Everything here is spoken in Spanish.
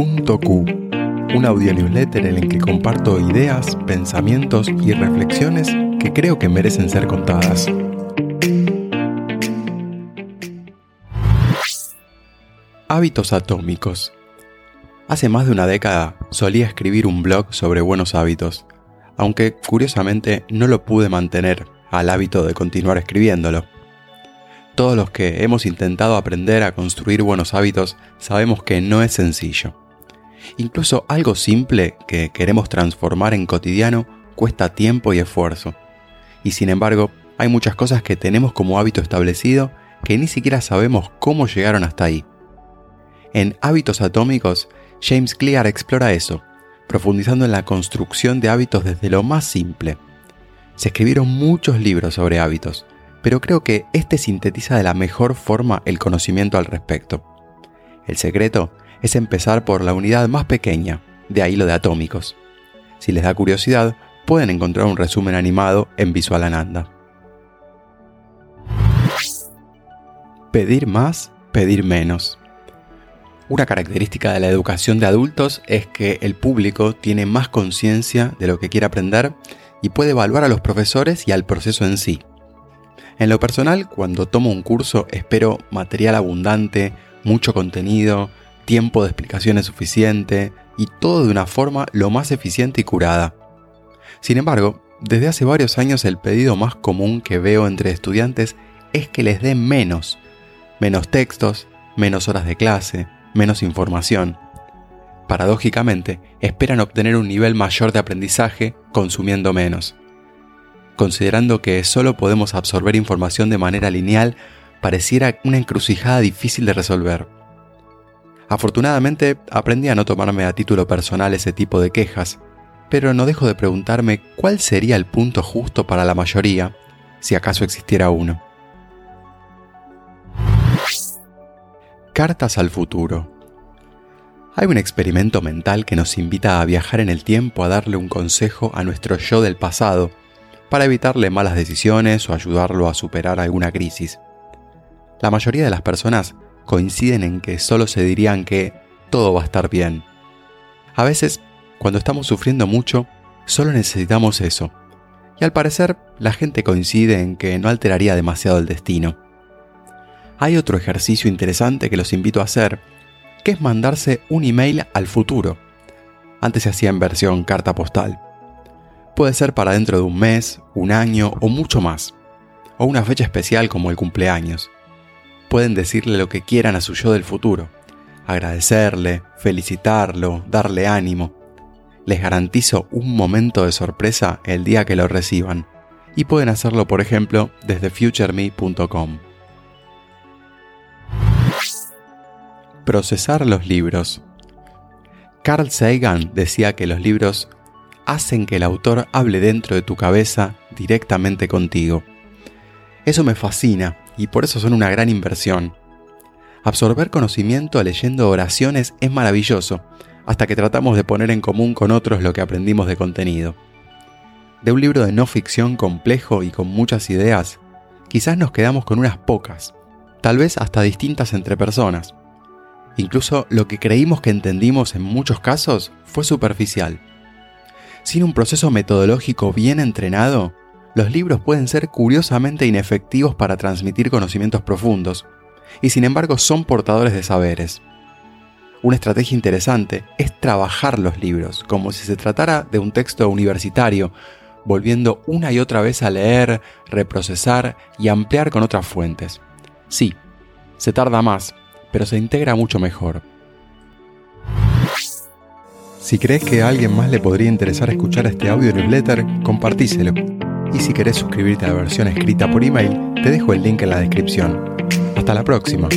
Un audio newsletter en el que comparto ideas, pensamientos y reflexiones que creo que merecen ser contadas. Hábitos atómicos. Hace más de una década solía escribir un blog sobre buenos hábitos, aunque curiosamente no lo pude mantener al hábito de continuar escribiéndolo. Todos los que hemos intentado aprender a construir buenos hábitos sabemos que no es sencillo. Incluso algo simple que queremos transformar en cotidiano cuesta tiempo y esfuerzo. Y sin embargo, hay muchas cosas que tenemos como hábito establecido que ni siquiera sabemos cómo llegaron hasta ahí. En Hábitos Atómicos, James Clear explora eso, profundizando en la construcción de hábitos desde lo más simple. Se escribieron muchos libros sobre hábitos, pero creo que este sintetiza de la mejor forma el conocimiento al respecto. El secreto es empezar por la unidad más pequeña, de ahí lo de atómicos. Si les da curiosidad, pueden encontrar un resumen animado en Visual Ananda. Pedir más, pedir menos. Una característica de la educación de adultos es que el público tiene más conciencia de lo que quiere aprender y puede evaluar a los profesores y al proceso en sí. En lo personal, cuando tomo un curso espero material abundante, mucho contenido, tiempo de explicaciones suficiente y todo de una forma lo más eficiente y curada. Sin embargo, desde hace varios años el pedido más común que veo entre estudiantes es que les den menos, menos textos, menos horas de clase, menos información. Paradójicamente, esperan obtener un nivel mayor de aprendizaje consumiendo menos considerando que solo podemos absorber información de manera lineal, pareciera una encrucijada difícil de resolver. Afortunadamente, aprendí a no tomarme a título personal ese tipo de quejas, pero no dejo de preguntarme cuál sería el punto justo para la mayoría, si acaso existiera uno. Cartas al futuro. Hay un experimento mental que nos invita a viajar en el tiempo a darle un consejo a nuestro yo del pasado, para evitarle malas decisiones o ayudarlo a superar alguna crisis. La mayoría de las personas coinciden en que solo se dirían que todo va a estar bien. A veces, cuando estamos sufriendo mucho, solo necesitamos eso. Y al parecer, la gente coincide en que no alteraría demasiado el destino. Hay otro ejercicio interesante que los invito a hacer, que es mandarse un email al futuro. Antes se hacía en versión carta postal puede ser para dentro de un mes, un año o mucho más, o una fecha especial como el cumpleaños. Pueden decirle lo que quieran a su yo del futuro, agradecerle, felicitarlo, darle ánimo. Les garantizo un momento de sorpresa el día que lo reciban, y pueden hacerlo por ejemplo desde futureme.com. Procesar los libros. Carl Sagan decía que los libros hacen que el autor hable dentro de tu cabeza directamente contigo. Eso me fascina y por eso son una gran inversión. Absorber conocimiento leyendo oraciones es maravilloso, hasta que tratamos de poner en común con otros lo que aprendimos de contenido. De un libro de no ficción complejo y con muchas ideas, quizás nos quedamos con unas pocas, tal vez hasta distintas entre personas. Incluso lo que creímos que entendimos en muchos casos fue superficial. Sin un proceso metodológico bien entrenado, los libros pueden ser curiosamente inefectivos para transmitir conocimientos profundos, y sin embargo son portadores de saberes. Una estrategia interesante es trabajar los libros, como si se tratara de un texto universitario, volviendo una y otra vez a leer, reprocesar y ampliar con otras fuentes. Sí, se tarda más, pero se integra mucho mejor. Si crees que a alguien más le podría interesar escuchar este audio newsletter, compartíselo. Y si querés suscribirte a la versión escrita por email, te dejo el link en la descripción. Hasta la próxima.